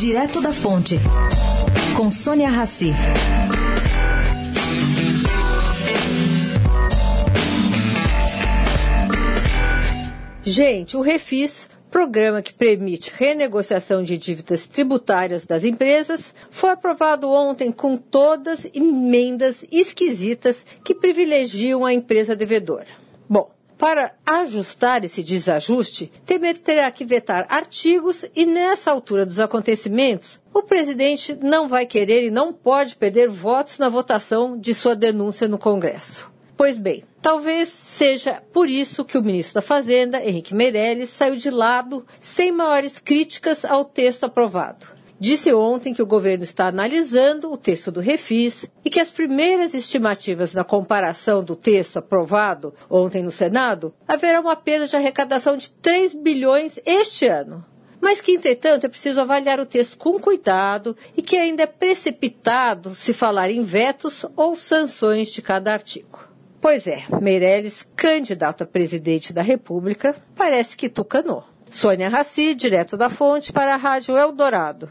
Direto da Fonte, com Sônia Rassi. Gente, o Refis, programa que permite renegociação de dívidas tributárias das empresas, foi aprovado ontem com todas emendas esquisitas que privilegiam a empresa devedora. Bom, para ajustar esse desajuste, Temer terá que vetar artigos e, nessa altura dos acontecimentos, o presidente não vai querer e não pode perder votos na votação de sua denúncia no Congresso. Pois bem, talvez seja por isso que o ministro da Fazenda, Henrique Meirelles, saiu de lado sem maiores críticas ao texto aprovado. Disse ontem que o governo está analisando o texto do Refis e que as primeiras estimativas na comparação do texto aprovado ontem no Senado haverá uma perda de arrecadação de 3 bilhões este ano. Mas que, entretanto, é preciso avaliar o texto com cuidado e que ainda é precipitado se falar em vetos ou sanções de cada artigo. Pois é, Meirelles, candidato a presidente da República, parece que tucanou. Sônia Raci, direto da fonte, para a Rádio Eldorado.